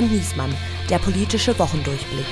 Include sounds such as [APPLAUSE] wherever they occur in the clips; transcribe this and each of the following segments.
und Niesmann, der politische Wochendurchblick.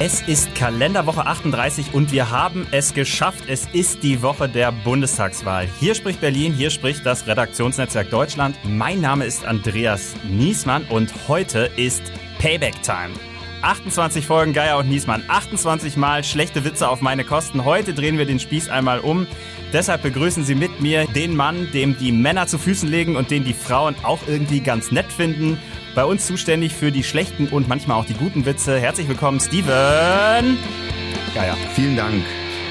Es ist Kalenderwoche 38 und wir haben es geschafft. Es ist die Woche der Bundestagswahl. Hier spricht Berlin, hier spricht das Redaktionsnetzwerk Deutschland. Mein Name ist Andreas Niesmann und heute ist Payback Time. 28 Folgen Geier und Niesmann, 28 Mal schlechte Witze auf meine Kosten. Heute drehen wir den Spieß einmal um. Deshalb begrüßen Sie mit mir den Mann, dem die Männer zu Füßen legen und den die Frauen auch irgendwie ganz nett finden. Bei uns zuständig für die schlechten und manchmal auch die guten Witze. Herzlich willkommen, Steven Geier. Vielen Dank.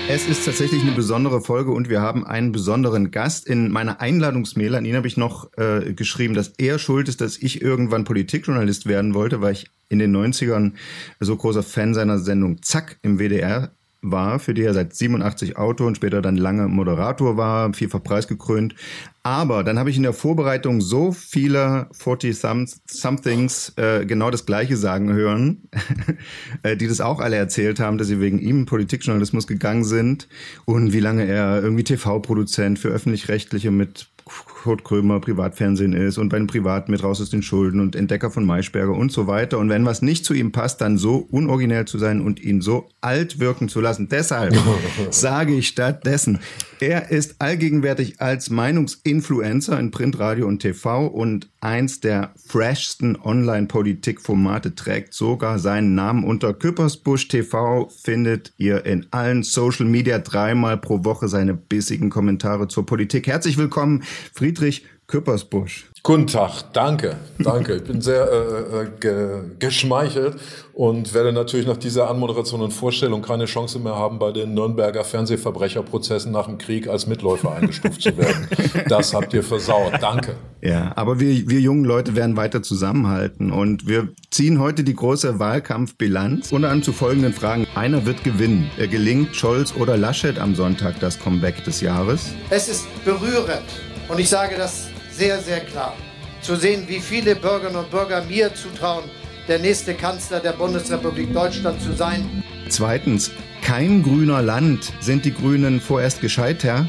Es ist tatsächlich eine besondere Folge und wir haben einen besonderen Gast. In meiner Einladungsmail an ihn habe ich noch äh, geschrieben, dass er schuld ist, dass ich irgendwann Politikjournalist werden wollte, weil ich in den 90ern so großer Fan seiner Sendung Zack im WDR war, für die er seit 87 Auto und später dann lange Moderator war, vielfach preisgekrönt. Aber dann habe ich in der Vorbereitung so viele 40-somethings äh, genau das Gleiche sagen hören, [LAUGHS] äh, die das auch alle erzählt haben, dass sie wegen ihm Politikjournalismus gegangen sind und wie lange er irgendwie TV-Produzent für öffentlich-rechtliche mit Kurt Krömer Privatfernsehen ist und bei den Privaten mit raus aus den Schulden und Entdecker von Maischberger und so weiter. Und wenn was nicht zu ihm passt, dann so unoriginell zu sein und ihn so alt wirken zu lassen. Deshalb [LAUGHS] sage ich stattdessen, er ist allgegenwärtig als Meinungsinfluencer in Print, Radio und TV und eins der freshsten Online-Politik-Formate trägt sogar seinen Namen unter Küppersbusch TV findet ihr in allen Social Media dreimal pro Woche seine bissigen Kommentare zur Politik. Herzlich willkommen, Friedrich Küppersbusch. Guten Tag, danke, danke. Ich bin sehr äh, äh, ge geschmeichelt und werde natürlich nach dieser Anmoderation und Vorstellung keine Chance mehr haben, bei den Nürnberger Fernsehverbrecherprozessen nach dem Krieg als Mitläufer eingestuft zu werden. Das habt ihr versaut. Danke. Ja, aber wir, wir jungen Leute werden weiter zusammenhalten und wir ziehen heute die große Wahlkampfbilanz unter anderem zu folgenden Fragen. Einer wird gewinnen. Gelingt Scholz oder Laschet am Sonntag das Comeback des Jahres? Es ist berührend und ich sage das sehr, sehr klar. Zu sehen, wie viele Bürgerinnen und Bürger mir zutrauen, der nächste Kanzler der Bundesrepublik Deutschland zu sein. Zweitens, kein grüner Land. Sind die Grünen vorerst gescheitert?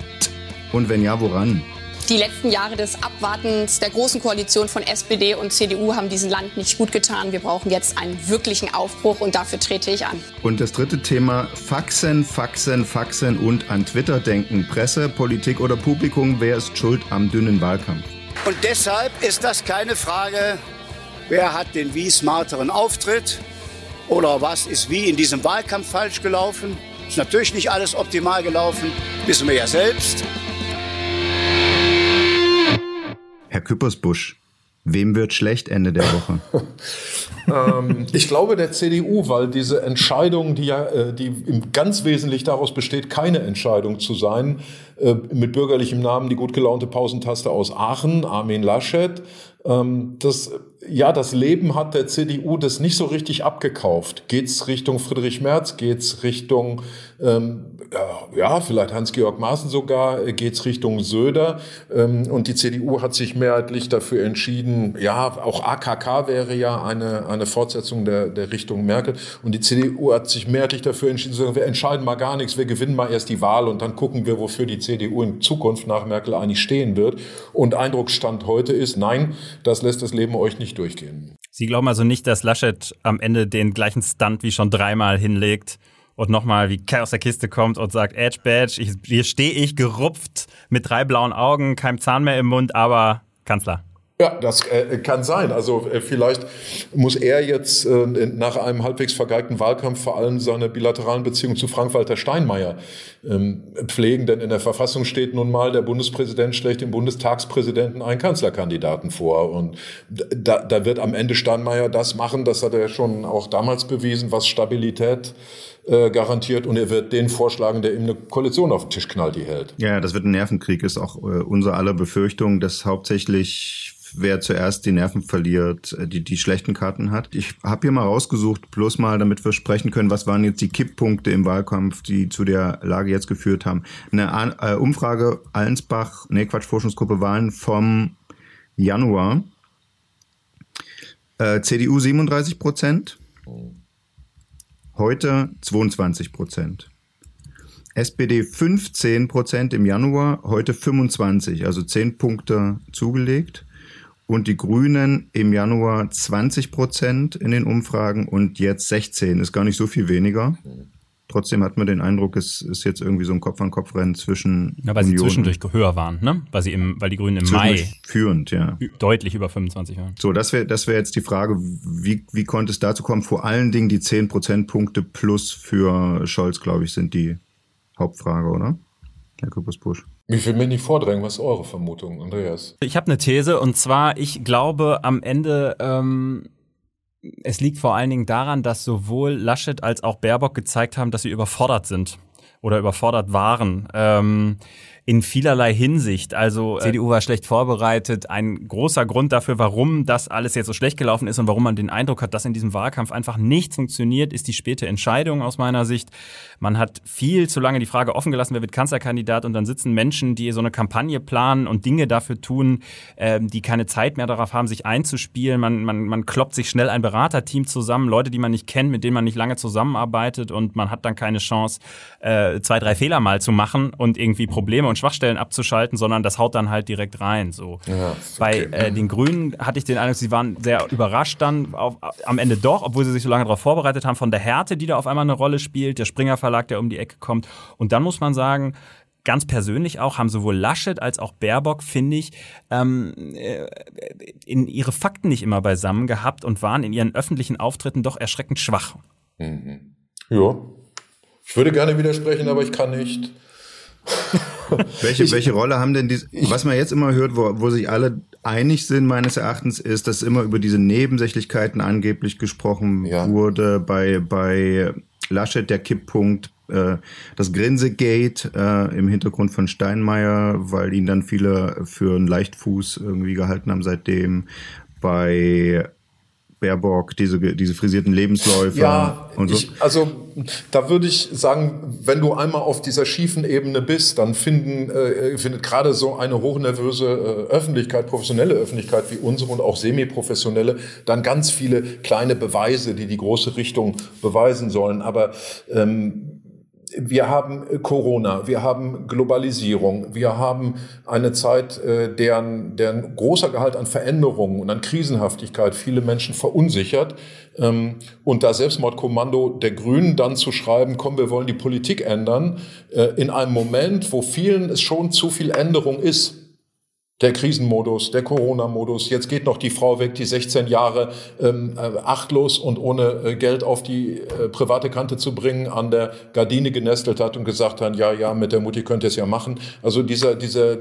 Und wenn ja, woran? Die letzten Jahre des Abwartens der großen Koalition von SPD und CDU haben diesem Land nicht gut getan. Wir brauchen jetzt einen wirklichen Aufbruch und dafür trete ich an. Und das dritte Thema, Faxen, Faxen, Faxen und an Twitter denken. Presse, Politik oder Publikum, wer ist schuld am dünnen Wahlkampf? Und deshalb ist das keine Frage, wer hat den wie smarteren Auftritt oder was ist wie in diesem Wahlkampf falsch gelaufen. Ist natürlich nicht alles optimal gelaufen, wissen wir ja selbst. Herr Küppersbusch, wem wird schlecht Ende der Woche? [LAUGHS] ähm, ich glaube der CDU, weil diese Entscheidung, die ja, äh, die ganz wesentlich daraus besteht, keine Entscheidung zu sein, äh, mit bürgerlichem Namen die gut gelaunte Pausentaste aus Aachen, Armin Laschet, das ja, das Leben hat der CDU das nicht so richtig abgekauft. Geht's Richtung Friedrich Merz? Geht's Richtung, ähm, ja, vielleicht Hans-Georg Maaßen sogar? Geht's Richtung Söder? Ähm, und die CDU hat sich mehrheitlich dafür entschieden, ja, auch AKK wäre ja eine, eine Fortsetzung der, der Richtung Merkel. Und die CDU hat sich mehrheitlich dafür entschieden, sagen, wir entscheiden mal gar nichts, wir gewinnen mal erst die Wahl und dann gucken wir, wofür die CDU in Zukunft nach Merkel eigentlich stehen wird. Und Eindrucksstand heute ist, nein, das lässt das Leben euch nicht durchgehen. Sie glauben also nicht, dass Laschet am Ende den gleichen Stunt wie schon dreimal hinlegt und nochmal wie Kai aus der Kiste kommt und sagt, Edge Badge, hier stehe ich gerupft mit drei blauen Augen, kein Zahn mehr im Mund, aber Kanzler. Ja, das äh, kann sein. Also äh, vielleicht muss er jetzt äh, nach einem halbwegs vergeigten Wahlkampf vor allem seine bilateralen Beziehungen zu Frank-Walter Steinmeier ähm, pflegen, denn in der Verfassung steht nun mal, der Bundespräsident schlägt dem Bundestagspräsidenten einen Kanzlerkandidaten vor. Und da, da wird am Ende Steinmeier das machen, das hat er schon auch damals bewiesen, was Stabilität äh, garantiert und er wird den vorschlagen, der ihm eine Koalition auf den Tisch knallt, die hält. Ja, das wird ein Nervenkrieg, ist auch äh, unser aller Befürchtung, dass hauptsächlich wer zuerst die Nerven verliert, äh, die die schlechten Karten hat. Ich habe hier mal rausgesucht, bloß mal, damit wir sprechen können, was waren jetzt die Kipppunkte im Wahlkampf, die zu der Lage jetzt geführt haben. Eine äh, Umfrage Allensbach, nee, Quatsch, Forschungsgruppe Wahlen vom Januar. Äh, CDU 37 Prozent. Heute 22 Prozent. SPD 15 Prozent im Januar, heute 25, also 10 Punkte zugelegt. Und die Grünen im Januar 20 Prozent in den Umfragen und jetzt 16. Ist gar nicht so viel weniger. Trotzdem hat man den Eindruck, es ist jetzt irgendwie so ein Kopf-an-Kopf-Rennen zwischen. Ja, weil Union sie zwischendurch höher waren, ne? Weil, sie im, weil die Grünen im Mai führend, ja. deutlich über 25 waren. So, das wäre das wäre jetzt die Frage, wie, wie konnte es dazu kommen? Vor allen Dingen die 10 Prozentpunkte plus für Scholz, glaube ich, sind die Hauptfrage, oder? Herr Küppers-Busch. Ich will mir nicht vordrängen, was ist eure Vermutung, Andreas? Ich habe eine These und zwar, ich glaube am Ende ähm, es liegt vor allen Dingen daran, dass sowohl Laschet als auch Baerbock gezeigt haben, dass sie überfordert sind oder überfordert waren. Ähm, in vielerlei Hinsicht. Also äh, CDU war schlecht vorbereitet. Ein großer Grund dafür, warum das alles jetzt so schlecht gelaufen ist und warum man den Eindruck hat, dass in diesem Wahlkampf einfach nichts funktioniert, ist die späte Entscheidung aus meiner Sicht. Man hat viel zu lange die Frage offen gelassen, wer wird Kanzlerkandidat und dann sitzen Menschen, die so eine Kampagne planen und Dinge dafür tun, äh, die keine Zeit mehr darauf haben, sich einzuspielen. Man, man, man kloppt sich schnell ein Beraterteam zusammen, Leute, die man nicht kennt, mit denen man nicht lange zusammenarbeitet und man hat dann keine Chance, äh, zwei, drei Fehler mal zu machen und irgendwie Probleme und Schwachstellen abzuschalten, sondern das haut dann halt direkt rein. So. Ja, okay. Bei äh, den Grünen hatte ich den Eindruck, sie waren sehr überrascht dann auf, am Ende doch, obwohl sie sich so lange darauf vorbereitet haben, von der Härte, die da auf einmal eine Rolle spielt, der Springer Verlag, der um die Ecke kommt. Und dann muss man sagen, ganz persönlich auch, haben sowohl Laschet als auch Baerbock, finde ich, ähm, äh, in ihre Fakten nicht immer beisammen gehabt und waren in ihren öffentlichen Auftritten doch erschreckend schwach. Mhm. Ja, ich würde gerne widersprechen, aber ich kann nicht. [LAUGHS] welche, ich, welche Rolle haben denn diese, was man jetzt immer hört, wo, wo sich alle einig sind, meines Erachtens, ist, dass immer über diese Nebensächlichkeiten angeblich gesprochen ja. wurde. Bei, bei Laschet der Kipppunkt, äh, das Grinsegate äh, im Hintergrund von Steinmeier, weil ihn dann viele für einen Leichtfuß irgendwie gehalten haben seitdem. Bei Baerbock, diese, diese frisierten Lebensläufe ja, und so? Ich, also da würde ich sagen, wenn du einmal auf dieser schiefen Ebene bist, dann finden, äh, findet gerade so eine hochnervöse äh, Öffentlichkeit, professionelle Öffentlichkeit wie unsere und auch semi-professionelle, dann ganz viele kleine Beweise, die die große Richtung beweisen sollen. Aber ähm, wir haben äh, Corona, wir haben Globalisierung, wir haben eine Zeit, äh, deren, deren großer Gehalt an Veränderungen und an Krisenhaftigkeit viele Menschen verunsichert. Ähm, und da Selbstmordkommando der Grünen dann zu schreiben, komm, wir wollen die Politik ändern, äh, in einem Moment, wo vielen es schon zu viel Änderung ist, der Krisenmodus, der Corona-Modus. Jetzt geht noch die Frau weg, die 16 Jahre ähm, äh, achtlos und ohne äh, Geld auf die äh, private Kante zu bringen, an der Gardine genestelt hat und gesagt hat, ja, ja, mit der Mutti könnt ihr es ja machen. Also dieser, dieser,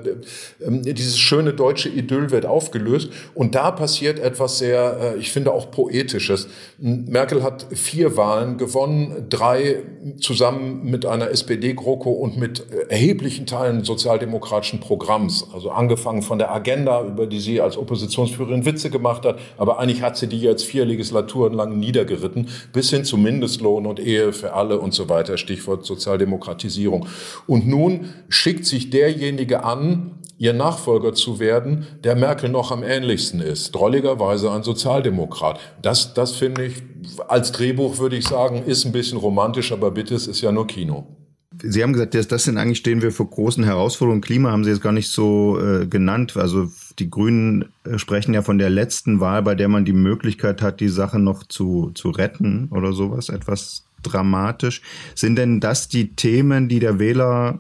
ähm, dieses schöne deutsche Idyll wird aufgelöst. Und da passiert etwas sehr, äh, ich finde auch poetisches. Merkel hat vier Wahlen gewonnen, drei zusammen mit einer SPD-GroKo und mit äh, erheblichen Teilen sozialdemokratischen Programms. Also angefangen von der Agenda, über die sie als Oppositionsführerin Witze gemacht hat. Aber eigentlich hat sie die jetzt vier Legislaturen lang niedergeritten, bis hin zu Mindestlohn und Ehe für alle und so weiter. Stichwort Sozialdemokratisierung. Und nun schickt sich derjenige an, ihr Nachfolger zu werden, der Merkel noch am ähnlichsten ist. Drolligerweise ein Sozialdemokrat. Das, das finde ich, als Drehbuch würde ich sagen, ist ein bisschen romantisch, aber bitte, es ist ja nur Kino. Sie haben gesagt, dass das sind eigentlich stehen wir vor großen Herausforderungen. Klima haben Sie jetzt gar nicht so äh, genannt. Also die Grünen äh, sprechen ja von der letzten Wahl, bei der man die Möglichkeit hat, die Sache noch zu, zu retten oder sowas. Etwas dramatisch. Sind denn das die Themen, die der Wähler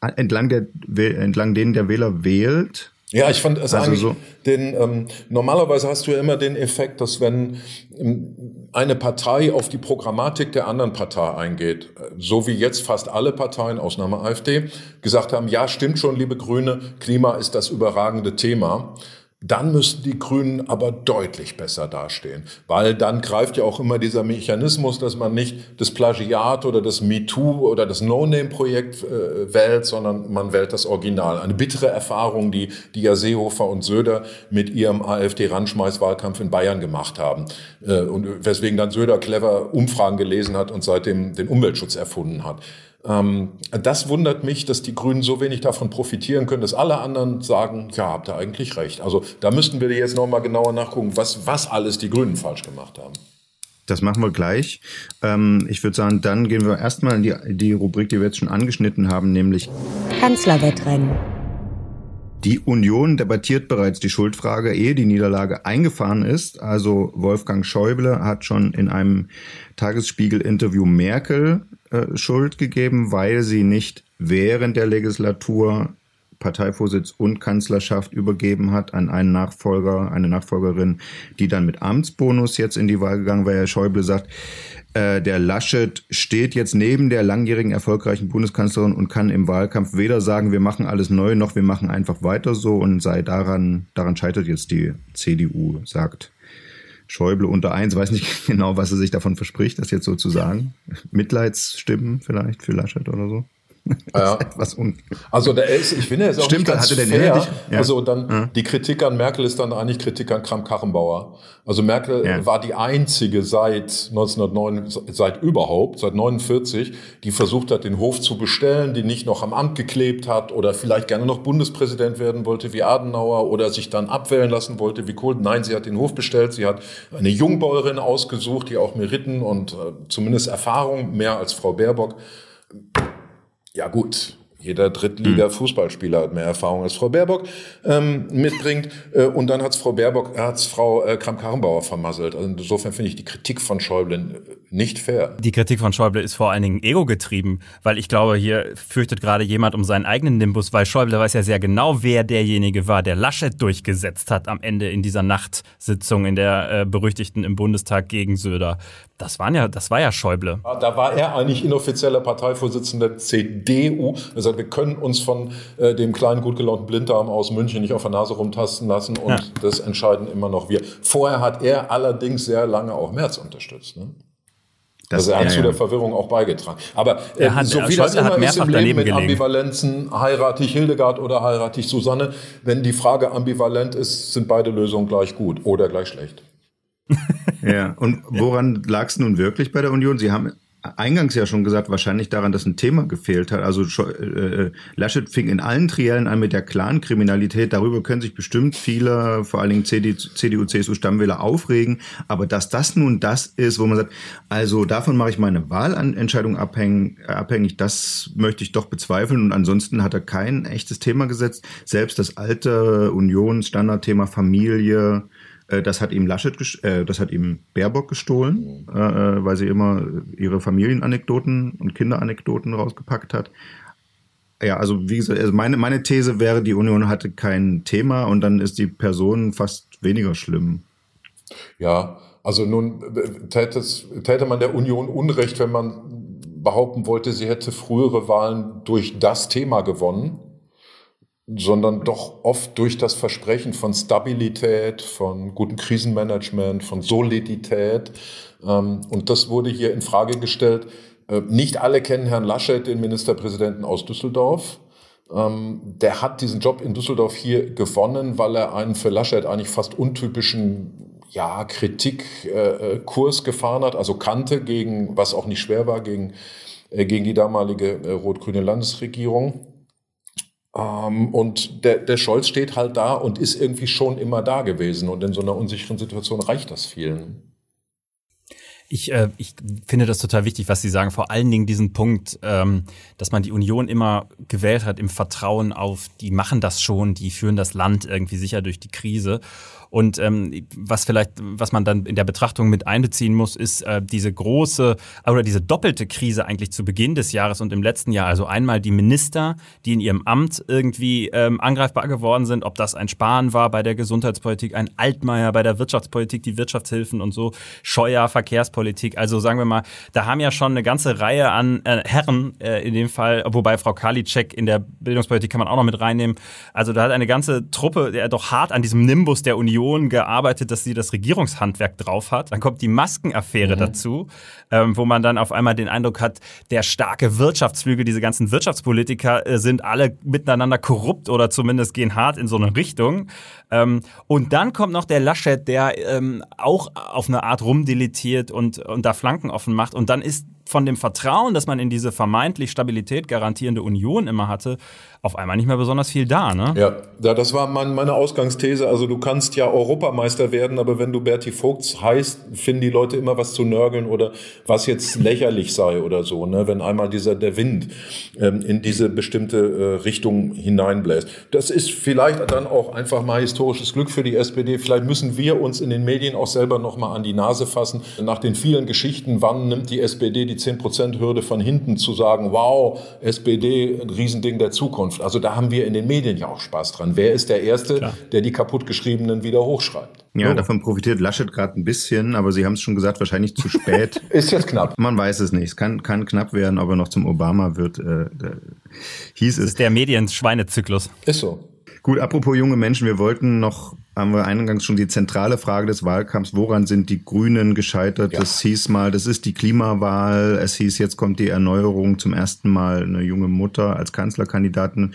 entlang, der, entlang denen der Wähler wählt? Ja, ich fand es also eigentlich, so. den, ähm, normalerweise hast du ja immer den Effekt, dass wenn ähm, eine Partei auf die Programmatik der anderen Partei eingeht, so wie jetzt fast alle Parteien, Ausnahme AfD, gesagt haben, ja, stimmt schon, liebe Grüne, Klima ist das überragende Thema dann müssten die Grünen aber deutlich besser dastehen, weil dann greift ja auch immer dieser Mechanismus, dass man nicht das Plagiat oder das MeToo oder das No-Name-Projekt äh, wählt, sondern man wählt das Original. Eine bittere Erfahrung, die, die ja Seehofer und Söder mit ihrem AfD-Randschmeiß-Wahlkampf in Bayern gemacht haben äh, und weswegen dann Söder clever Umfragen gelesen hat und seitdem den Umweltschutz erfunden hat. Ähm, das wundert mich, dass die Grünen so wenig davon profitieren können, dass alle anderen sagen, ja, habt ihr eigentlich recht. Also da müssten wir jetzt nochmal genauer nachgucken, was, was alles die Grünen falsch gemacht haben. Das machen wir gleich. Ähm, ich würde sagen, dann gehen wir erstmal in die, die Rubrik, die wir jetzt schon angeschnitten haben, nämlich Kanzlerwettrennen. Die Union debattiert bereits die Schuldfrage, ehe die Niederlage eingefahren ist. Also Wolfgang Schäuble hat schon in einem Tagesspiegel-Interview Merkel äh, Schuld gegeben, weil sie nicht während der Legislatur Parteivorsitz und Kanzlerschaft übergeben hat an einen Nachfolger, eine Nachfolgerin, die dann mit Amtsbonus jetzt in die Wahl gegangen war. Herr Schäuble sagt, äh, der Laschet steht jetzt neben der langjährigen erfolgreichen Bundeskanzlerin und kann im Wahlkampf weder sagen, wir machen alles neu, noch wir machen einfach weiter so und sei daran, daran scheitert jetzt die CDU, sagt Schäuble unter eins. Weiß nicht [LAUGHS] genau, was er sich davon verspricht, das jetzt so zu sagen. Mitleidsstimmen vielleicht für Laschet oder so. Ja. also der ist, ich finde, er ist auch Stimmt, nicht ganz hatte der fair. Ja. Also dann ja. die Kritik an Merkel ist dann eigentlich Kritik an Kram-Karrenbauer. Also Merkel ja. war die einzige seit 1909, seit überhaupt, seit 49, die versucht hat, den Hof zu bestellen, die nicht noch am Amt geklebt hat oder vielleicht gerne noch Bundespräsident werden wollte wie Adenauer oder sich dann abwählen lassen wollte wie Kohl. Nein, sie hat den Hof bestellt. Sie hat eine Jungbäuerin ausgesucht, die auch Meriten und äh, zumindest Erfahrung mehr als Frau Baerbock ja gut, jeder Drittliga-Fußballspieler hat mehr Erfahrung als Frau Baerbock ähm, mitbringt. Äh, und dann hat's Frau Baerbock, hat's Frau äh, Kramp-Karrenbauer vermasselt. Also insofern finde ich die Kritik von Schäuble äh, nicht fair. Die Kritik von Schäuble ist vor allen Dingen ego getrieben, weil ich glaube, hier fürchtet gerade jemand um seinen eigenen Nimbus, weil Schäuble weiß ja sehr genau, wer derjenige war, der Laschet durchgesetzt hat am Ende in dieser Nachtsitzung in der äh, berüchtigten im Bundestag gegen Söder. Das, waren ja, das war ja Schäuble. Da war er eigentlich inoffizieller Parteivorsitzender der CDU. Er sagt, wir können uns von äh, dem kleinen, gut gelaunten Blinddarm aus München nicht auf der Nase rumtasten lassen und ja. das entscheiden immer noch wir. Vorher hat er allerdings sehr lange auch Merz unterstützt. Ne? Das, also er hat ja, zu der Verwirrung auch beigetragen. Aber äh, hat, so wie das immer ist im Leben mit gelegen. Ambivalenzen, heirate ich Hildegard oder heirate ich Susanne, wenn die Frage ambivalent ist, sind beide Lösungen gleich gut oder gleich schlecht. [LAUGHS] ja, und woran lag es nun wirklich bei der Union? Sie haben eingangs ja schon gesagt, wahrscheinlich daran, dass ein Thema gefehlt hat. Also äh, Laschet fing in allen Triellen an mit der Clan-Kriminalität. Darüber können sich bestimmt viele, vor allen Dingen CDU, CSU-Stammwähler aufregen. Aber dass das nun das ist, wo man sagt, also davon mache ich meine Wahlentscheidung abhängig, das möchte ich doch bezweifeln. Und ansonsten hat er kein echtes Thema gesetzt. Selbst das alte Unions-Standardthema Familie, äh, das hat ihm Laschet, äh, das hat ihm Baerbock gestohlen, mhm. äh, weil sie immer ihre Familienanekdoten und Kinderanekdoten rausgepackt hat. Ja, also wie gesagt, also meine, meine These wäre, die Union hatte kein Thema und dann ist die Person fast weniger schlimm. Ja, also nun täte, täte man der Union Unrecht, wenn man behaupten wollte, sie hätte frühere Wahlen durch das Thema gewonnen sondern doch oft durch das Versprechen von Stabilität, von gutem Krisenmanagement, von Solidität. Ähm, und das wurde hier in Frage gestellt. Äh, nicht alle kennen Herrn Laschet, den Ministerpräsidenten aus Düsseldorf. Ähm, der hat diesen Job in Düsseldorf hier gewonnen, weil er einen für Laschet eigentlich fast untypischen ja, Kritikkurs äh, gefahren hat, also kannte gegen, was auch nicht schwer war, gegen, äh, gegen die damalige rot-grüne Landesregierung. Ähm, und der, der Scholz steht halt da und ist irgendwie schon immer da gewesen. Und in so einer unsicheren Situation reicht das vielen. Ich, äh, ich finde das total wichtig, was Sie sagen. Vor allen Dingen diesen Punkt, ähm, dass man die Union immer gewählt hat im Vertrauen auf, die machen das schon, die führen das Land irgendwie sicher durch die Krise. Und ähm, was vielleicht, was man dann in der Betrachtung mit einbeziehen muss, ist äh, diese große oder diese doppelte Krise eigentlich zu Beginn des Jahres und im letzten Jahr. Also einmal die Minister, die in ihrem Amt irgendwie ähm, angreifbar geworden sind, ob das ein Spahn war bei der Gesundheitspolitik, ein Altmaier bei der Wirtschaftspolitik, die Wirtschaftshilfen und so, Scheuer, Verkehrspolitik. Also sagen wir mal, da haben ja schon eine ganze Reihe an äh, Herren äh, in dem Fall, wobei Frau Karliczek in der Bildungspolitik kann man auch noch mit reinnehmen. Also da hat eine ganze Truppe, der doch hart an diesem Nimbus der Union Union gearbeitet, dass sie das Regierungshandwerk drauf hat. Dann kommt die Maskenaffäre mhm. dazu, ähm, wo man dann auf einmal den Eindruck hat, der starke Wirtschaftsflügel, diese ganzen Wirtschaftspolitiker äh, sind alle miteinander korrupt oder zumindest gehen hart in so eine Richtung. Ähm, und dann kommt noch der Laschet, der ähm, auch auf eine Art rumdeletiert und, und da Flanken offen macht. Und dann ist von dem Vertrauen, das man in diese vermeintlich Stabilität garantierende Union immer hatte, auf einmal nicht mehr besonders viel da, ne? Ja, das war mein, meine Ausgangsthese. Also du kannst ja Europameister werden, aber wenn du Berti Vogts heißt, finden die Leute immer was zu nörgeln oder was jetzt lächerlich sei oder so, ne? Wenn einmal dieser der Wind ähm, in diese bestimmte äh, Richtung hineinbläst. Das ist vielleicht dann auch einfach mal historisches Glück für die SPD. Vielleicht müssen wir uns in den Medien auch selber noch mal an die Nase fassen. Nach den vielen Geschichten, wann nimmt die SPD die 10%-Hürde von hinten zu sagen, wow, SPD, ein Riesending der Zukunft. Zukunft. Also da haben wir in den Medien ja auch Spaß dran. Wer ist der Erste, Klar. der die kaputtgeschriebenen wieder hochschreibt? Ja, so. davon profitiert Laschet gerade ein bisschen, aber Sie haben es schon gesagt, wahrscheinlich zu spät. [LAUGHS] ist jetzt knapp. Man weiß es nicht. Es kann, kann knapp werden, ob er noch zum Obama wird. Äh, hieß es. Das ist der Medienschweinezyklus. Ist so. Gut, apropos junge Menschen, wir wollten noch, haben wir eingangs schon die zentrale Frage des Wahlkampfs, woran sind die Grünen gescheitert? Ja. Das hieß mal, das ist die Klimawahl. Es hieß, jetzt kommt die Erneuerung zum ersten Mal eine junge Mutter als Kanzlerkandidatin.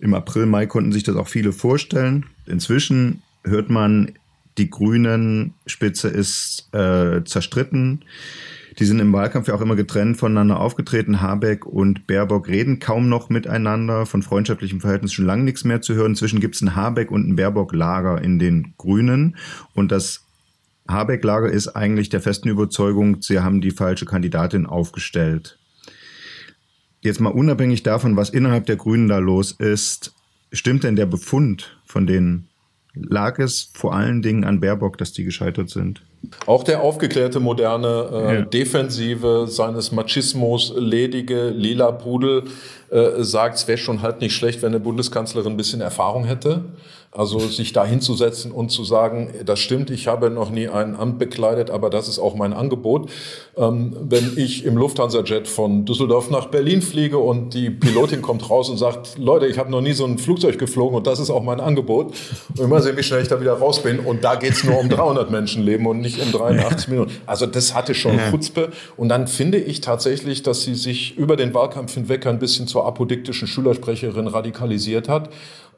Im April, Mai konnten sich das auch viele vorstellen. Inzwischen hört man, die Grünen Spitze ist äh, zerstritten. Die sind im Wahlkampf ja auch immer getrennt voneinander aufgetreten. Habeck und Baerbock reden kaum noch miteinander. Von freundschaftlichem Verhältnis schon lange nichts mehr zu hören. Inzwischen gibt es ein Habeck und ein Baerbock-Lager in den Grünen. Und das Habeck-Lager ist eigentlich der festen Überzeugung, sie haben die falsche Kandidatin aufgestellt. Jetzt mal unabhängig davon, was innerhalb der Grünen da los ist, stimmt denn der Befund von denen? Lag es vor allen Dingen an Baerbock, dass die gescheitert sind? Auch der aufgeklärte, moderne, äh, ja. Defensive seines Machismos, ledige, lila Pudel äh, sagt, es wäre schon halt nicht schlecht, wenn eine Bundeskanzlerin ein bisschen Erfahrung hätte. Also sich da hinzusetzen und zu sagen, das stimmt, ich habe noch nie ein Amt bekleidet, aber das ist auch mein Angebot. Ähm, wenn ich im Lufthansa-Jet von Düsseldorf nach Berlin fliege und die Pilotin kommt raus und sagt, Leute, ich habe noch nie so ein Flugzeug geflogen und das ist auch mein Angebot. Und immer sehen, wie schnell ich da wieder raus bin. Und da geht's nur um 300 Menschenleben und nicht um 83 Minuten. Also das hatte schon Chutzpe. Und dann finde ich tatsächlich, dass sie sich über den Wahlkampf hinweg ein bisschen zur apodiktischen Schülersprecherin radikalisiert hat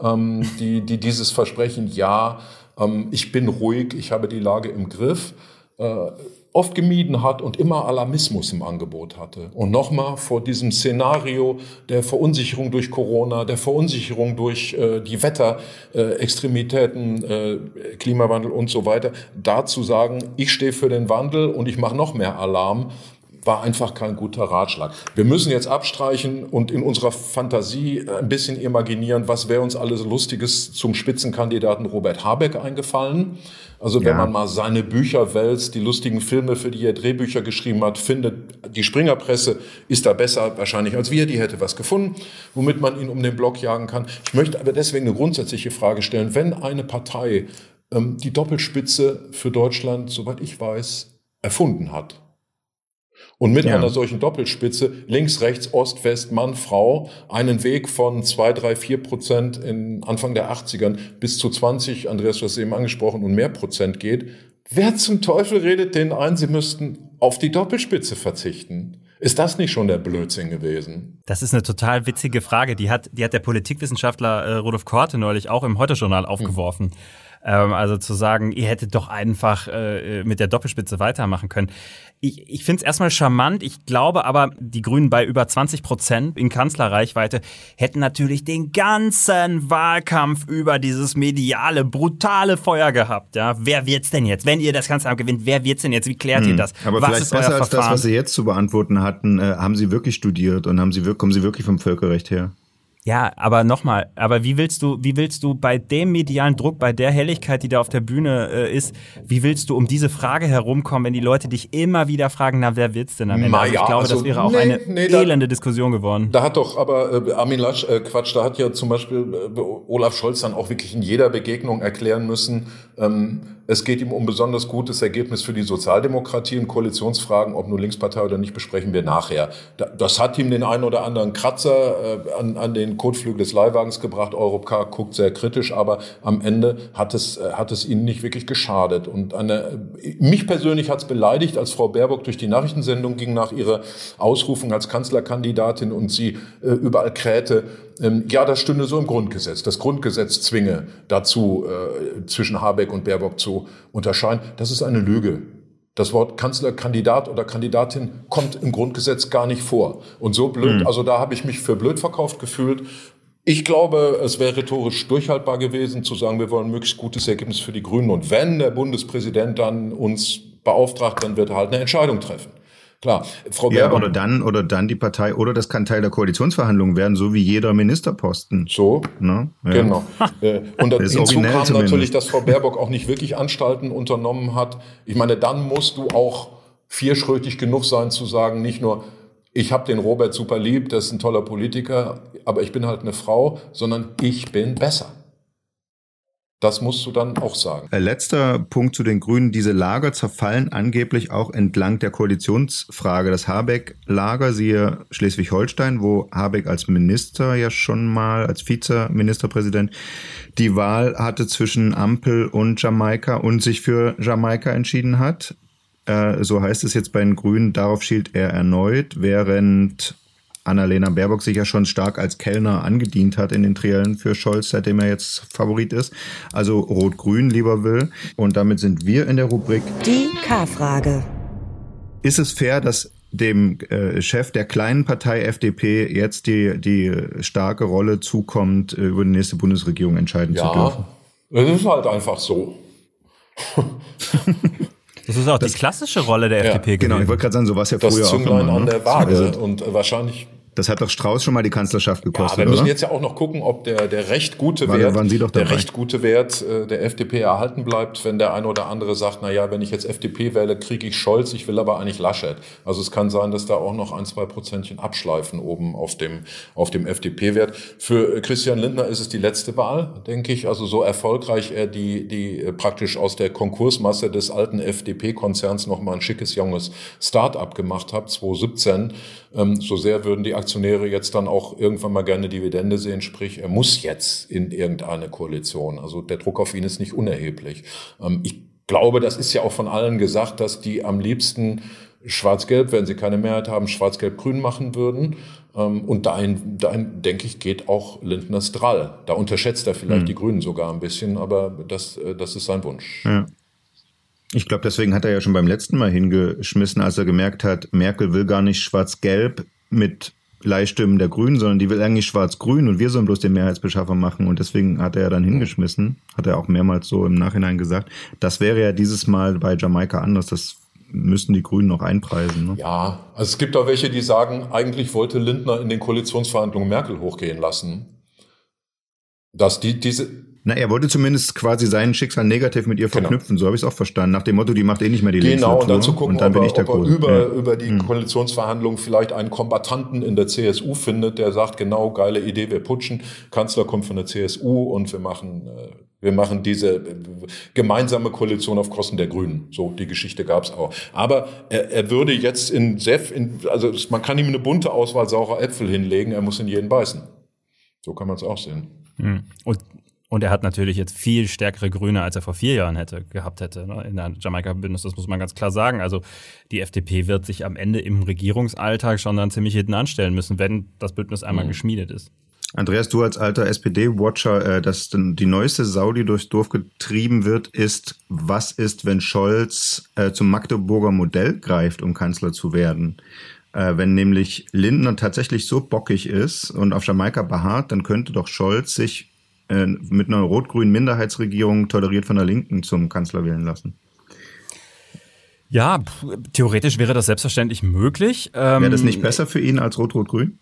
ähm, die, die dieses Versprechen, ja, ähm, ich bin ruhig, ich habe die Lage im Griff, äh, oft gemieden hat und immer Alarmismus im Angebot hatte. Und nochmal vor diesem Szenario der Verunsicherung durch Corona, der Verunsicherung durch äh, die Wetterextremitäten, äh, äh, Klimawandel und so weiter, da zu sagen, ich stehe für den Wandel und ich mache noch mehr Alarm, war einfach kein guter Ratschlag. Wir müssen jetzt abstreichen und in unserer Fantasie ein bisschen imaginieren, was wäre uns alles Lustiges zum Spitzenkandidaten Robert Habeck eingefallen. Also wenn ja. man mal seine Bücher wälzt, die lustigen Filme, für die er Drehbücher geschrieben hat, findet, die Springerpresse ist da besser wahrscheinlich als wir, die hätte was gefunden, womit man ihn um den Block jagen kann. Ich möchte aber deswegen eine grundsätzliche Frage stellen. Wenn eine Partei ähm, die Doppelspitze für Deutschland, soweit ich weiß, erfunden hat, und mit ja. einer solchen Doppelspitze links, rechts, Ost, West, Mann, Frau einen Weg von zwei, drei, vier Prozent in Anfang der 80ern bis zu 20, Andreas, du hast eben angesprochen, und mehr Prozent geht. Wer zum Teufel redet denen ein, sie müssten auf die Doppelspitze verzichten? Ist das nicht schon der Blödsinn gewesen? Das ist eine total witzige Frage. Die hat, die hat der Politikwissenschaftler äh, Rudolf Korte neulich auch im Heute-Journal aufgeworfen. Hm. Ähm, also zu sagen, ihr hättet doch einfach äh, mit der Doppelspitze weitermachen können. Ich, ich finde es erstmal charmant. Ich glaube aber, die Grünen bei über 20 Prozent in Kanzlerreichweite hätten natürlich den ganzen Wahlkampf über dieses mediale, brutale Feuer gehabt. Ja, wer wird's denn jetzt? Wenn ihr das Kanzleramt gewinnt, wer wird's denn jetzt? Wie klärt hm, ihr das? Aber was vielleicht besser als das, was Sie jetzt zu beantworten hatten, äh, haben Sie wirklich studiert und haben Sie, kommen Sie wirklich vom Völkerrecht her? Ja, aber nochmal, aber wie willst du, wie willst du bei dem medialen Druck, bei der Helligkeit, die da auf der Bühne äh, ist, wie willst du um diese Frage herumkommen, wenn die Leute dich immer wieder fragen, na, wer wird's denn am Ende? Also ich glaube, also, das wäre auch nee, eine nee, elende da, Diskussion geworden. Da hat doch aber äh, Armin Lasch, äh, Quatsch, da hat ja zum Beispiel äh, Olaf Scholz dann auch wirklich in jeder Begegnung erklären müssen, es geht ihm um besonders gutes Ergebnis für die Sozialdemokratie in Koalitionsfragen, ob nur Linkspartei oder nicht, besprechen wir nachher. Das hat ihm den einen oder anderen Kratzer äh, an, an den Kotflügel des Leihwagens gebracht. Europcar guckt sehr kritisch, aber am Ende hat es, äh, hat es ihnen nicht wirklich geschadet. Und eine, mich persönlich hat es beleidigt, als Frau Baerbock durch die Nachrichtensendung ging nach ihrer Ausrufung als Kanzlerkandidatin und sie äh, überall krähte, ähm, ja, das stünde so im Grundgesetz. Das Grundgesetz zwinge dazu, äh, zwischen Habeck und Baerbock zu unterscheiden. Das ist eine Lüge. Das Wort Kanzlerkandidat oder Kandidatin kommt im Grundgesetz gar nicht vor. Und so blöd, mhm. also da habe ich mich für blöd verkauft gefühlt. Ich glaube, es wäre rhetorisch durchhaltbar gewesen, zu sagen, wir wollen ein möglichst gutes Ergebnis für die Grünen. Und wenn der Bundespräsident dann uns beauftragt, dann wird er halt eine Entscheidung treffen. Klar, Frau Baerbock. Ja, oder dann, oder dann die Partei, oder das kann Teil der Koalitionsverhandlungen werden, so wie jeder Ministerposten. So. Ne? Ja. Genau. [LAUGHS] Äh, und hinzu kam zumindest. natürlich, dass Frau Baerbock auch nicht wirklich Anstalten unternommen hat. Ich meine, dann musst du auch vierschrötig genug sein zu sagen, nicht nur, ich habe den Robert super lieb, das ist ein toller Politiker, aber ich bin halt eine Frau, sondern ich bin besser. Das musst du dann auch sagen. Äh, letzter Punkt zu den Grünen. Diese Lager zerfallen angeblich auch entlang der Koalitionsfrage. Das Habeck-Lager, siehe Schleswig-Holstein, wo Habeck als Minister ja schon mal, als Vizeministerpräsident, die Wahl hatte zwischen Ampel und Jamaika und sich für Jamaika entschieden hat. Äh, so heißt es jetzt bei den Grünen. Darauf schielt er erneut, während Annalena Baerbock sich ja schon stark als Kellner angedient hat in den Triellen für Scholz, seitdem er jetzt Favorit ist. Also Rot-Grün lieber will. Und damit sind wir in der Rubrik Die K-Frage. Ist es fair, dass dem äh, Chef der kleinen Partei FDP jetzt die, die starke Rolle zukommt, äh, über die nächste Bundesregierung entscheiden ja, zu dürfen? Ja, es ist halt einfach so. [LAUGHS] Das ist auch das, die klassische Rolle der ja, FDP Genau, ich wollte gerade sagen, so war es ja das früher Zünglein auch immer. an ne? der Waage. Also, und wahrscheinlich das hat doch Strauß schon mal die Kanzlerschaft gekostet. Ja, wir müssen oder? jetzt ja auch noch gucken, ob der, der recht gute Wert, der recht gute Wert äh, der FDP erhalten bleibt, wenn der eine oder andere sagt, na ja, wenn ich jetzt FDP wähle, kriege ich Scholz, ich will aber eigentlich Laschet. Also es kann sein, dass da auch noch ein, zwei Prozentchen abschleifen oben auf dem, auf dem FDP-Wert. Für Christian Lindner ist es die letzte Wahl, denke ich. Also so erfolgreich er die, die äh, praktisch aus der Konkursmasse des alten FDP-Konzerns noch mal ein schickes, junges Start-up gemacht hat, 2017, ähm, so sehr würden die Aktionäre jetzt dann auch irgendwann mal gerne Dividende sehen, sprich, er muss jetzt in irgendeine Koalition. Also der Druck auf ihn ist nicht unerheblich. Ähm, ich glaube, das ist ja auch von allen gesagt, dass die am liebsten Schwarz-Gelb, wenn sie keine Mehrheit haben, Schwarz-Gelb-Grün machen würden. Ähm, und dahin, dahin, denke ich, geht auch Lindners Drall. Da unterschätzt er vielleicht mhm. die Grünen sogar ein bisschen, aber das, äh, das ist sein Wunsch. Ja. Ich glaube, deswegen hat er ja schon beim letzten Mal hingeschmissen, als er gemerkt hat, Merkel will gar nicht schwarz-gelb mit Leihstimmen der Grünen, sondern die will eigentlich schwarz-grün und wir sollen bloß den Mehrheitsbeschaffer machen. Und deswegen hat er ja dann hingeschmissen, hat er auch mehrmals so im Nachhinein gesagt. Das wäre ja dieses Mal bei Jamaika anders. Das müssen die Grünen noch einpreisen. Ne? Ja, also es gibt auch welche, die sagen, eigentlich wollte Lindner in den Koalitionsverhandlungen Merkel hochgehen lassen. Dass die, diese, na, er wollte zumindest quasi sein Schicksal negativ mit ihr genau. verknüpfen, genau. so habe ich es auch verstanden. Nach dem Motto, die macht eh nicht mehr die Genau, und dann zu gucken, und dann ob, er, ob er über, ja. über die hm. Koalitionsverhandlungen vielleicht einen Kombatanten in der CSU findet, der sagt, genau, geile Idee, wir putschen. Kanzler kommt von der CSU und wir machen, äh, wir machen diese äh, gemeinsame Koalition auf Kosten der Grünen. So, die Geschichte gab es auch. Aber er, er würde jetzt in Sef, in, also man kann ihm eine bunte Auswahl saurer Äpfel hinlegen, er muss in jeden beißen. So kann man es auch sehen. Hm. Und und er hat natürlich jetzt viel stärkere Grüne, als er vor vier Jahren hätte gehabt hätte ne, in der Jamaika-Bündnis. Das muss man ganz klar sagen. Also die FDP wird sich am Ende im Regierungsalltag schon dann ziemlich hinten anstellen müssen, wenn das Bündnis einmal mhm. geschmiedet ist. Andreas, du als alter SPD-Watcher, äh, dass die neueste Sau, die durchs Dorf getrieben wird, ist, was ist, wenn Scholz äh, zum Magdeburger Modell greift, um Kanzler zu werden? Äh, wenn nämlich Lindner tatsächlich so bockig ist und auf Jamaika beharrt, dann könnte doch Scholz sich äh, mit einer rot-grünen Minderheitsregierung toleriert von der Linken zum Kanzler wählen lassen. Ja, theoretisch wäre das selbstverständlich möglich. Wäre das nicht ähm, besser für ihn als Rot-Rot-Grün?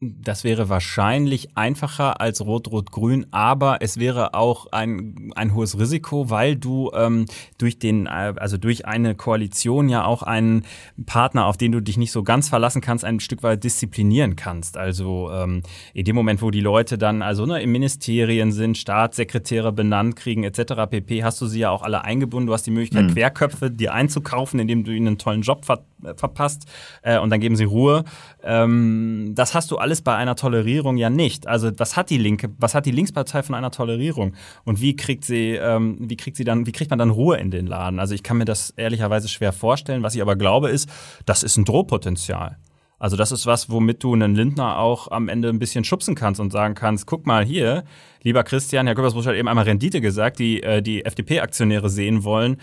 Das wäre wahrscheinlich einfacher als Rot-Rot-Grün, aber es wäre auch ein, ein hohes Risiko, weil du ähm, durch den, äh, also durch eine Koalition ja auch einen Partner, auf den du dich nicht so ganz verlassen kannst, ein Stück weit disziplinieren kannst. Also ähm, in dem Moment, wo die Leute dann also ne, im Ministerien sind, Staatssekretäre benannt kriegen etc. pp, hast du sie ja auch alle eingebunden. Du hast die Möglichkeit, mhm. Querköpfe dir einzukaufen, indem du ihnen einen tollen Job ver verpasst äh, und dann geben sie Ruhe. Ähm, das hast du alles bei einer Tolerierung ja nicht. Also was hat die Linke, was hat die Linkspartei von einer Tolerierung? Und wie kriegt sie, ähm, wie kriegt sie dann, wie kriegt man dann Ruhe in den Laden? Also ich kann mir das ehrlicherweise schwer vorstellen. Was ich aber glaube ist, das ist ein Drohpotenzial. Also das ist was, womit du einen Lindner auch am Ende ein bisschen schubsen kannst und sagen kannst, guck mal hier, lieber Christian, Herr Köppersbusch hat eben einmal Rendite gesagt, die äh, die FDP-Aktionäre sehen wollen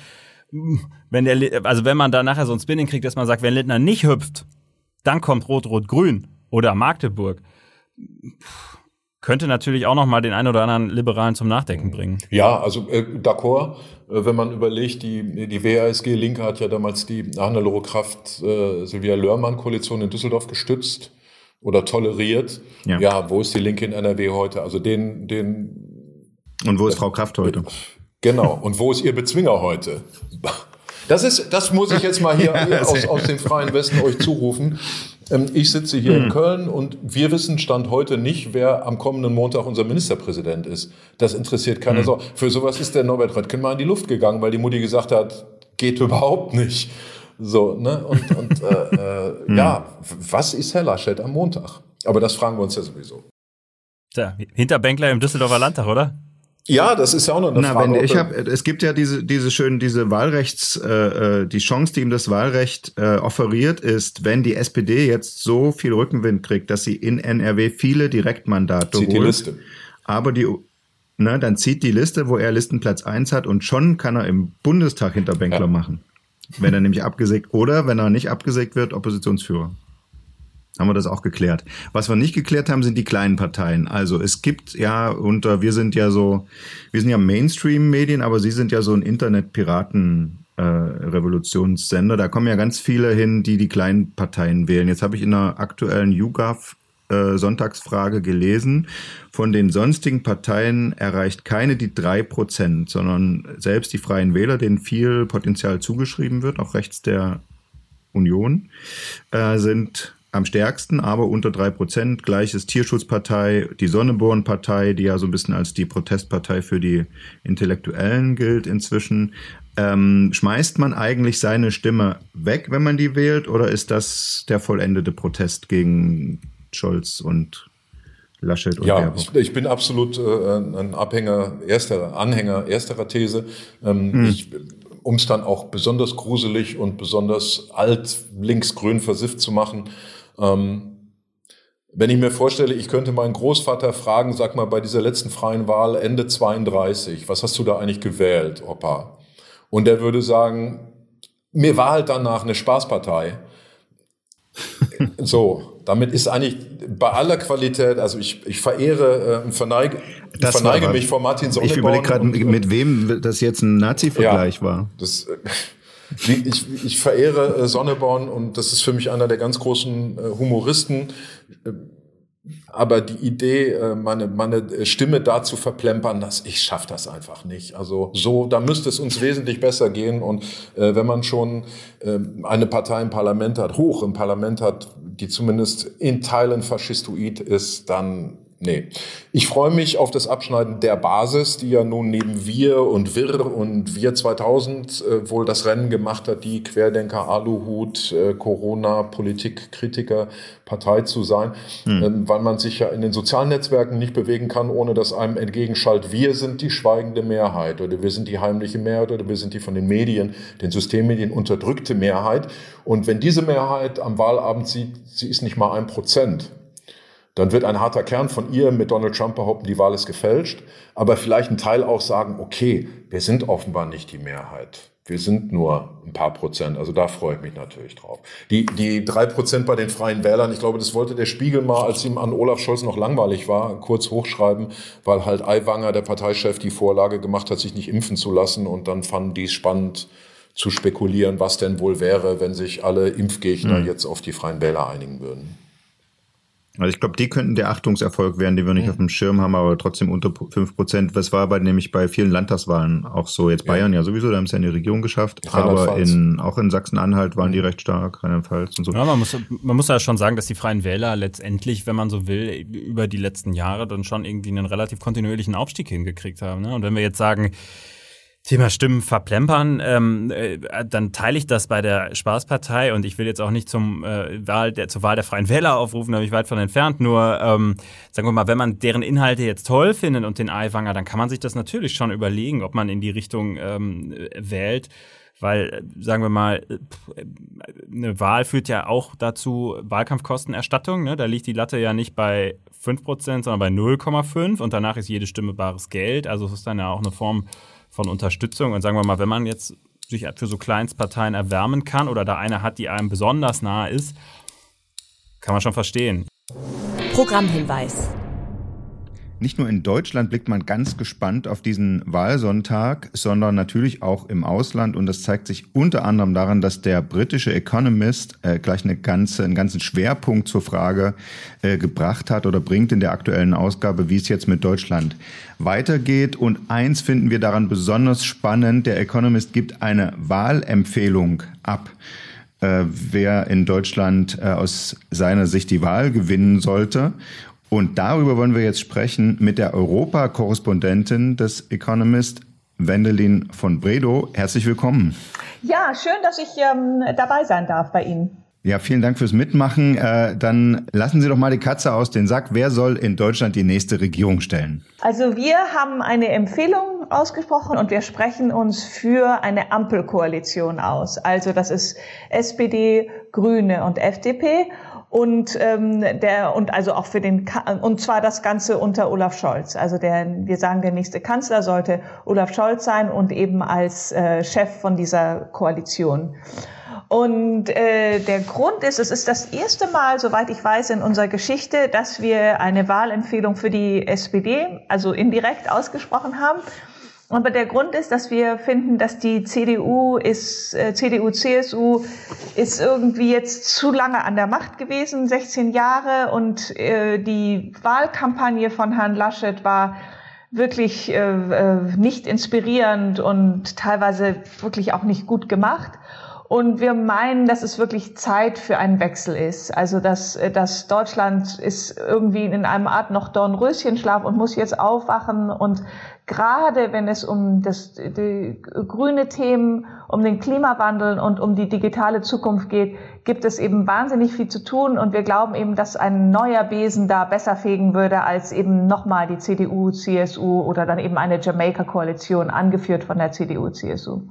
wenn der, also wenn man da nachher so ein Spinning kriegt, dass man sagt, wenn Lindner nicht hüpft, dann kommt Rot-Rot-Grün oder Magdeburg. Könnte natürlich auch noch mal den einen oder anderen Liberalen zum Nachdenken bringen. Ja, also äh, d'accord, äh, wenn man überlegt, die, die WASG Linke hat ja damals die Hannelore Kraft äh, Silvia Lörmann Koalition in Düsseldorf gestützt oder toleriert. Ja. ja, wo ist die Linke in NRW heute? Also den, den. Und wo ist Frau Kraft heute? Genau. Und wo ist ihr Bezwinger heute? Das ist, das muss ich jetzt mal hier [LAUGHS] aus, aus dem freien Westen euch zurufen. Ähm, ich sitze hier hm. in Köln und wir wissen Stand heute nicht, wer am kommenden Montag unser Ministerpräsident ist. Das interessiert keiner hm. so. Für sowas ist der Norbert Röttgen mal in die Luft gegangen, weil die Mutti gesagt hat, geht überhaupt nicht. So, ne? Und, und äh, äh, [LAUGHS] hm. ja, was ist Herr Laschet am Montag? Aber das fragen wir uns ja sowieso. Tja, Hinterbänkler im Düsseldorfer Landtag, oder? Ja, das ist ja auch noch eine Na, Frage. Wenn ich hab, es gibt ja diese, diese schön, diese Wahlrechts, äh, äh, die Chance, die ihm das Wahlrecht äh, offeriert, ist, wenn die SPD jetzt so viel Rückenwind kriegt, dass sie in NRW viele Direktmandate zieht holt. Die Liste. Aber die, ne, dann zieht die Liste, wo er Listenplatz eins hat und schon kann er im Bundestag Hinterbänkler ja. machen. Wenn er nämlich abgesägt oder wenn er nicht abgesägt wird, Oppositionsführer haben wir das auch geklärt. Was wir nicht geklärt haben, sind die kleinen Parteien. Also es gibt ja unter, wir sind ja so, wir sind ja Mainstream-Medien, aber Sie sind ja so ein Internet-Piraten. Äh, Revolutionssender. Da kommen ja ganz viele hin, die die kleinen Parteien wählen. Jetzt habe ich in einer aktuellen YouGov äh, Sonntagsfrage gelesen. Von den sonstigen Parteien erreicht keine die drei Prozent, sondern selbst die Freien Wähler, denen viel Potenzial zugeschrieben wird, auch rechts der Union, äh, sind am stärksten, aber unter drei Prozent. Gleiches Tierschutzpartei, die Sonneborn-Partei, die ja so ein bisschen als die Protestpartei für die Intellektuellen gilt inzwischen. Ähm, schmeißt man eigentlich seine Stimme weg, wenn man die wählt, oder ist das der vollendete Protest gegen Scholz und Laschet und Ja, ich, ich, bin absolut äh, ein Abhänger, erster Anhänger ersterer These. Ähm, hm. Ich um es dann auch besonders gruselig und besonders alt linksgrün versifft zu machen, ähm, wenn ich mir vorstelle, ich könnte meinen Großvater fragen, sag mal, bei dieser letzten freien Wahl Ende 32, was hast du da eigentlich gewählt, Opa? Und er würde sagen, mir war halt danach eine Spaßpartei. so, damit ist eigentlich bei aller Qualität, also ich, ich verehre und äh, verneige, das verneige mich vor Martin Sonneborn. Ich überlege gerade, mit wem das jetzt ein Nazi-Vergleich ja, war. Das, äh, ich, ich verehre äh, Sonneborn und das ist für mich einer der ganz großen äh, Humoristen. Äh, aber die Idee, meine, meine Stimme da zu verplempern, das, ich schaffe das einfach nicht. Also so, da müsste es uns wesentlich besser gehen. Und äh, wenn man schon äh, eine Partei im Parlament hat, hoch im Parlament hat, die zumindest in Teilen faschistoid ist, dann Nee. Ich freue mich auf das Abschneiden der Basis, die ja nun neben Wir und Wir und Wir 2000 äh, wohl das Rennen gemacht hat, die Querdenker, Aluhut, äh, Corona, Politikkritiker, Partei zu sein, hm. ähm, weil man sich ja in den sozialen Netzwerken nicht bewegen kann, ohne dass einem entgegenschallt, wir sind die schweigende Mehrheit oder wir sind die heimliche Mehrheit oder wir sind die von den Medien, den Systemmedien unterdrückte Mehrheit. Und wenn diese Mehrheit am Wahlabend sieht, sie ist nicht mal ein Prozent, dann wird ein harter Kern von ihr mit Donald Trump behaupten, die Wahl ist gefälscht, aber vielleicht ein Teil auch sagen, okay, wir sind offenbar nicht die Mehrheit. Wir sind nur ein paar Prozent. Also da freue ich mich natürlich drauf. Die, die drei Prozent bei den Freien Wählern, ich glaube, das wollte der Spiegel mal, als ihm an Olaf Scholz noch langweilig war, kurz hochschreiben, weil halt Aiwanger, der Parteichef, die Vorlage gemacht hat, sich nicht impfen zu lassen. Und dann fanden die es spannend zu spekulieren, was denn wohl wäre, wenn sich alle Impfgegner mhm. jetzt auf die Freien Wähler einigen würden. Also ich glaube, die könnten der Achtungserfolg werden, den wir nicht mhm. auf dem Schirm haben, aber trotzdem unter fünf Prozent. Das war bei, nämlich bei vielen Landtagswahlen auch so. Jetzt Bayern ja, ja sowieso, da haben sie ja in die Regierung geschafft. Aber in, auch in Sachsen-Anhalt waren die recht stark, Rheinland-Pfalz und so. Ja, man muss, man muss ja schon sagen, dass die Freien Wähler letztendlich, wenn man so will, über die letzten Jahre dann schon irgendwie einen relativ kontinuierlichen Aufstieg hingekriegt haben. Ne? Und wenn wir jetzt sagen, Thema Stimmen verplempern, ähm, äh, dann teile ich das bei der Spaßpartei und ich will jetzt auch nicht zum äh, Wahl der, zur Wahl der Freien Wähler aufrufen, da bin ich weit von entfernt. Nur ähm, sagen wir mal, wenn man deren Inhalte jetzt toll findet und den Aiwanger, dann kann man sich das natürlich schon überlegen, ob man in die Richtung ähm, wählt. Weil, sagen wir mal, eine Wahl führt ja auch dazu Wahlkampfkostenerstattung. Ne? Da liegt die Latte ja nicht bei 5%, sondern bei 0,5 und danach ist jede Stimme bares Geld. Also es ist dann ja auch eine Form von Unterstützung. Und sagen wir mal, wenn man jetzt sich für so Kleinstparteien erwärmen kann oder da eine hat, die einem besonders nahe ist, kann man schon verstehen. Programmhinweis. Nicht nur in Deutschland blickt man ganz gespannt auf diesen Wahlsonntag, sondern natürlich auch im Ausland. Und das zeigt sich unter anderem daran, dass der britische Economist äh, gleich eine ganze, einen ganzen Schwerpunkt zur Frage äh, gebracht hat oder bringt in der aktuellen Ausgabe, wie es jetzt mit Deutschland weitergeht. Und eins finden wir daran besonders spannend. Der Economist gibt eine Wahlempfehlung ab äh, wer in Deutschland äh, aus seiner Sicht die Wahl gewinnen sollte. Und darüber wollen wir jetzt sprechen mit der Europakorrespondentin des Economist, Wendelin von Bredow. Herzlich willkommen. Ja, schön, dass ich ähm, dabei sein darf bei Ihnen. Ja, vielen Dank fürs Mitmachen. Äh, dann lassen Sie doch mal die Katze aus den Sack. Wer soll in Deutschland die nächste Regierung stellen? Also wir haben eine Empfehlung ausgesprochen und wir sprechen uns für eine Ampelkoalition aus. Also das ist SPD, Grüne und FDP und ähm, der und also auch für den und zwar das Ganze unter Olaf Scholz. Also der wir sagen der nächste Kanzler sollte Olaf Scholz sein und eben als äh, Chef von dieser Koalition. Und äh, der Grund ist, es ist das erste Mal, soweit ich weiß, in unserer Geschichte, dass wir eine Wahlempfehlung für die SPD, also indirekt ausgesprochen haben. Aber der Grund ist, dass wir finden, dass die CDU ist, äh, CDU, CSU ist irgendwie jetzt zu lange an der Macht gewesen, 16 Jahre, und äh, die Wahlkampagne von Herrn Laschet war wirklich äh, äh, nicht inspirierend und teilweise wirklich auch nicht gut gemacht. Und wir meinen, dass es wirklich Zeit für einen Wechsel ist. Also, dass, äh, dass Deutschland ist irgendwie in einem Art noch Dornröschenschlaf und muss jetzt aufwachen. Und gerade wenn es um das, die grüne Themen, um den Klimawandel und um die digitale Zukunft geht, gibt es eben wahnsinnig viel zu tun. Und wir glauben eben, dass ein neuer Besen da besser fegen würde als eben nochmal die CDU, CSU oder dann eben eine Jamaika-Koalition angeführt von der CDU, CSU.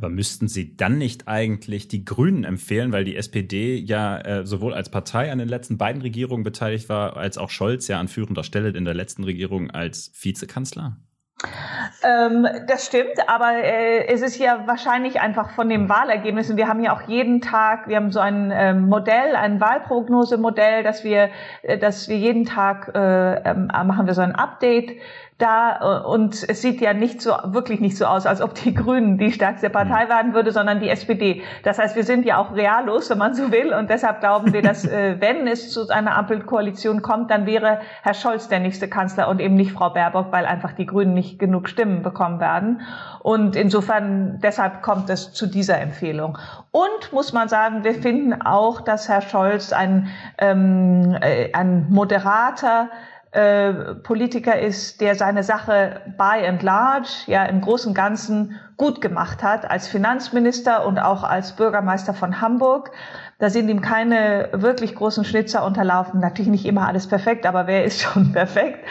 Aber müssten Sie dann nicht eigentlich die Grünen empfehlen, weil die SPD ja äh, sowohl als Partei an den letzten beiden Regierungen beteiligt war, als auch Scholz ja an führender Stelle in der letzten Regierung als Vizekanzler? Ähm, das stimmt, aber äh, es ist ja wahrscheinlich einfach von dem Wahlergebnis. Und wir haben ja auch jeden Tag, wir haben so ein ähm, Modell, ein Wahlprognosemodell, dass wir, äh, dass wir jeden Tag äh, ähm, machen wir so ein Update da äh, und es sieht ja nicht so wirklich nicht so aus, als ob die Grünen die stärkste Partei mhm. werden würde, sondern die SPD. Das heißt, wir sind ja auch reallos, wenn man so will, und deshalb glauben wir, dass [LAUGHS] äh, wenn es zu einer Ampelkoalition kommt, dann wäre Herr Scholz der nächste Kanzler und eben nicht Frau Baerbock, weil einfach die Grünen nicht genug Stimmen bekommen werden. Und insofern deshalb kommt es zu dieser Empfehlung. Und muss man sagen, wir finden auch, dass Herr Scholz ein ähm, äh, ein moderater äh, Politiker ist, der seine Sache by and large, ja im Großen und Ganzen gut gemacht hat, als Finanzminister und auch als Bürgermeister von Hamburg. Da sind ihm keine wirklich großen Schnitzer unterlaufen. Natürlich nicht immer alles perfekt, aber wer ist [LAUGHS] schon perfekt?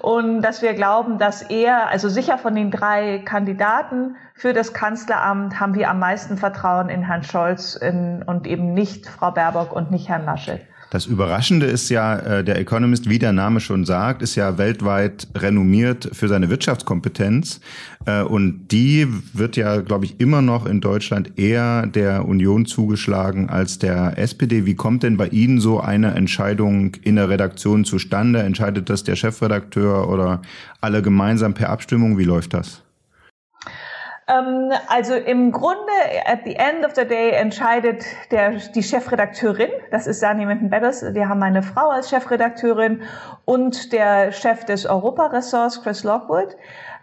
Und dass wir glauben, dass er, also sicher von den drei Kandidaten für das Kanzleramt, haben wir am meisten Vertrauen in Herrn Scholz in, und eben nicht Frau Baerbock und nicht Herrn Laschet. Das Überraschende ist ja, äh, der Economist, wie der Name schon sagt, ist ja weltweit renommiert für seine Wirtschaftskompetenz. Äh, und die wird ja, glaube ich, immer noch in Deutschland eher der Union zugeschlagen als der SPD. Wie kommt denn bei Ihnen so eine Entscheidung in der Redaktion zustande? Entscheidet das der Chefredakteur oder alle gemeinsam per Abstimmung? Wie läuft das? Ähm, also im Grunde, at the end of the day, entscheidet der, die Chefredakteurin, das ist Sani Minton-Bedders, wir haben eine Frau als Chefredakteurin und der Chef des Europaressorts, Chris Lockwood,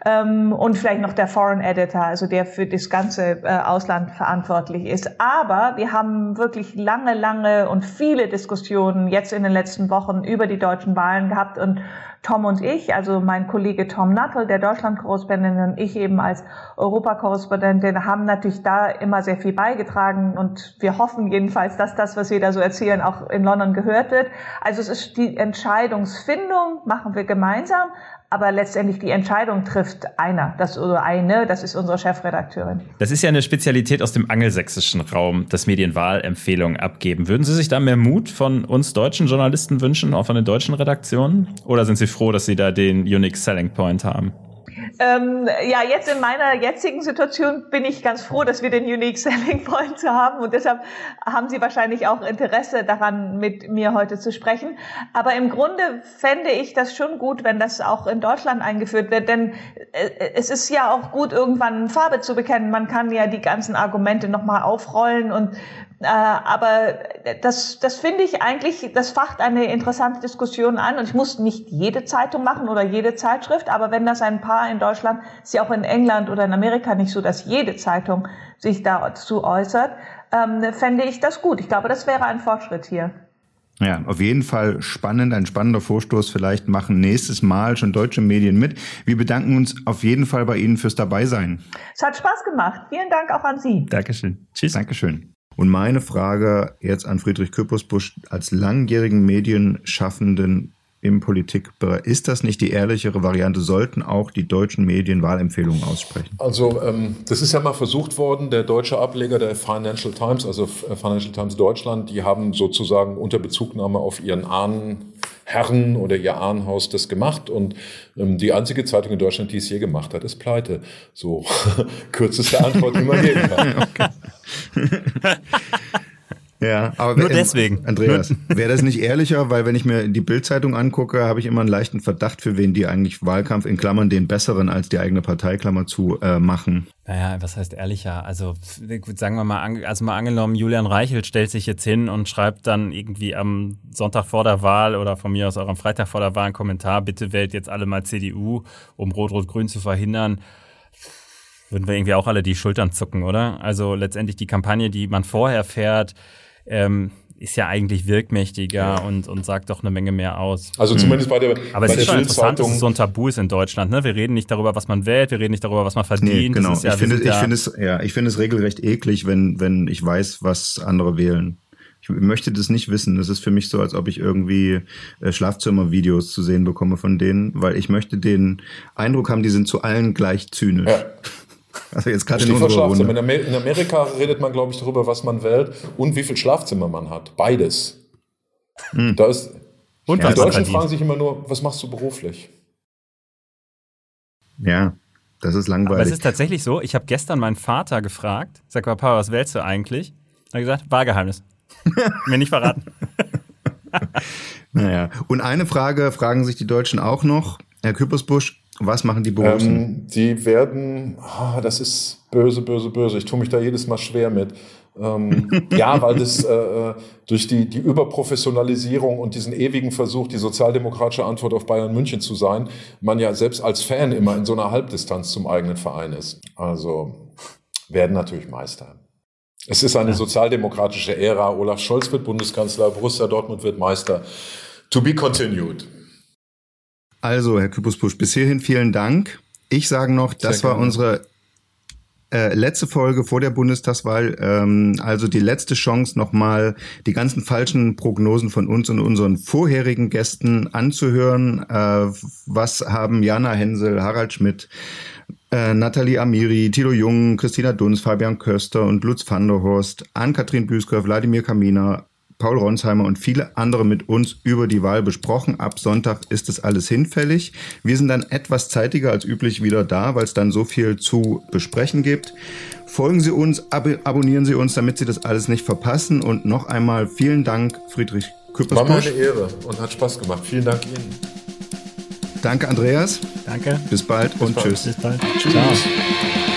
ähm, und vielleicht noch der Foreign Editor, also der für das ganze äh, Ausland verantwortlich ist. Aber wir haben wirklich lange, lange und viele Diskussionen jetzt in den letzten Wochen über die deutschen Wahlen gehabt und Tom und ich, also mein Kollege Tom Nuttall, der Deutschland-Korrespondent und ich eben als Europakorrespondentin, haben natürlich da immer sehr viel beigetragen und wir hoffen jedenfalls, dass das, was wir da so erzählen, auch in London gehört wird. Also es ist die Entscheidungsfindung, machen wir gemeinsam, aber letztendlich die Entscheidung trifft einer, das oder eine, das ist unsere Chefredakteurin. Das ist ja eine Spezialität aus dem angelsächsischen Raum, das Medienwahlempfehlungen abgeben. Würden Sie sich da mehr Mut von uns deutschen Journalisten wünschen, auch von den deutschen Redaktionen? Oder sind Sie froh, dass Sie da den Unique Selling Point haben? Ähm, ja, jetzt in meiner jetzigen Situation bin ich ganz froh, dass wir den Unique Selling Point [LAUGHS] haben und deshalb haben Sie wahrscheinlich auch Interesse daran, mit mir heute zu sprechen. Aber im Grunde fände ich das schon gut, wenn das auch in Deutschland eingeführt wird, denn äh, es ist ja auch gut, irgendwann Farbe zu bekennen. Man kann ja die ganzen Argumente nochmal aufrollen und aber das, das finde ich eigentlich, das facht eine interessante Diskussion an. Und ich muss nicht jede Zeitung machen oder jede Zeitschrift, aber wenn das ein paar in Deutschland, ist ja auch in England oder in Amerika nicht so, dass jede Zeitung sich dazu äußert, ähm, fände ich das gut. Ich glaube, das wäre ein Fortschritt hier. Ja, auf jeden Fall spannend, ein spannender Vorstoß. Vielleicht machen nächstes Mal schon deutsche Medien mit. Wir bedanken uns auf jeden Fall bei Ihnen fürs Dabeisein. Es hat Spaß gemacht. Vielen Dank auch an Sie. Dankeschön. Tschüss. Dankeschön. Und meine Frage jetzt an Friedrich Küppersbusch als langjährigen Medienschaffenden im Politikbereich. Ist das nicht die ehrlichere Variante? Sollten auch die deutschen Medien Wahlempfehlungen aussprechen? Also ähm, das ist ja mal versucht worden, der deutsche Ableger der Financial Times, also Financial Times Deutschland, die haben sozusagen unter Bezugnahme auf ihren Ahnenherren oder ihr Ahnenhaus das gemacht und ähm, die einzige Zeitung in Deutschland, die es je gemacht hat, ist pleite. So [LAUGHS] kürzeste Antwort, die man geben kann. [LAUGHS] [LAUGHS] Ja, aber nur deswegen. Andreas, wäre das nicht ehrlicher, weil wenn ich mir die Bildzeitung angucke, habe ich immer einen leichten Verdacht, für wen die eigentlich Wahlkampf in Klammern den besseren als die eigene Parteiklammer zu äh, machen. Naja, was heißt ehrlicher? Also sagen wir mal, also mal angenommen, Julian Reichelt stellt sich jetzt hin und schreibt dann irgendwie am Sonntag vor der Wahl oder von mir aus auch am Freitag vor der Wahl einen Kommentar, bitte wählt jetzt alle mal CDU, um Rot-Rot-Grün zu verhindern würden wir irgendwie auch alle die Schultern zucken, oder? Also letztendlich die Kampagne, die man vorher fährt, ähm, ist ja eigentlich wirkmächtiger ja. und, und sagt doch eine Menge mehr aus. Also zumindest bei der Aber bei es ist schon interessant, dass es so ein Tabu ist in Deutschland. Ne? Wir reden nicht darüber, was man wählt, wir reden nicht darüber, was man verdient. Nee, genau. Ja, ich finde, ich finde es, ja, ich finde es regelrecht eklig, wenn, wenn ich weiß, was andere wählen. Ich möchte das nicht wissen. Das ist für mich so, als ob ich irgendwie äh, Schlafzimmervideos zu sehen bekomme von denen, weil ich möchte den Eindruck haben, die sind zu allen gleich zynisch. Ja. Also jetzt gerade in unserer. In, Amer in Amerika redet man, glaube ich, darüber, was man wählt und wie viel Schlafzimmer man hat. Beides. Hm. Da ist, und die Deutschen fragen sich immer nur, was machst du beruflich? Ja, das ist langweilig. Aber es ist tatsächlich so, ich habe gestern meinen Vater gefragt, sag mal, Papa, was wählst du eigentlich? Er hat gesagt, Wahlgeheimnis. [LAUGHS] Mir nicht verraten. naja, und eine Frage fragen sich die Deutschen auch noch. Herr Küppersbusch, was machen die Borussen? Ähm, die werden, oh, das ist böse, böse, böse. Ich tue mich da jedes Mal schwer mit. ähm, [LAUGHS] ja, weil das äh, äh, durch die, die Überprofessionalisierung und diesen ewigen Versuch, die sozialdemokratische Antwort auf Bayern München zu sein, man ja selbst als Fan immer in so einer Halbdistanz zum eigenen Verein ist. Also werden natürlich Meister. Es ist eine sozialdemokratische Ära. Olaf Scholz wird Bundeskanzler, Borussia Dortmund wird Meister. To be continued. Also, Herr Küpuspusch, bis hierhin vielen Dank. Ich sage noch, das Sehr war gerne. unsere äh, letzte Folge vor der Bundestagswahl, ähm, also die letzte Chance, nochmal die ganzen falschen Prognosen von uns und unseren vorherigen Gästen anzuhören. Äh, was haben Jana Hensel, Harald Schmidt, äh, Nathalie Amiri, Tilo Jung, Christina Dunz, Fabian Köster und Lutz van der Horst, Ann-Kathrin Büsker, Wladimir Kamina, Paul Ronsheimer und viele andere mit uns über die Wahl besprochen. Ab Sonntag ist das alles hinfällig. Wir sind dann etwas zeitiger als üblich wieder da, weil es dann so viel zu besprechen gibt. Folgen Sie uns, ab abonnieren Sie uns, damit Sie das alles nicht verpassen. Und noch einmal vielen Dank, Friedrich Küppersbusch. War meine Ehre und hat Spaß gemacht. Vielen Dank Ihnen. Danke, Andreas. Danke. Bis bald Bis und bald. tschüss. Bis bald. Tschüss. Ciao.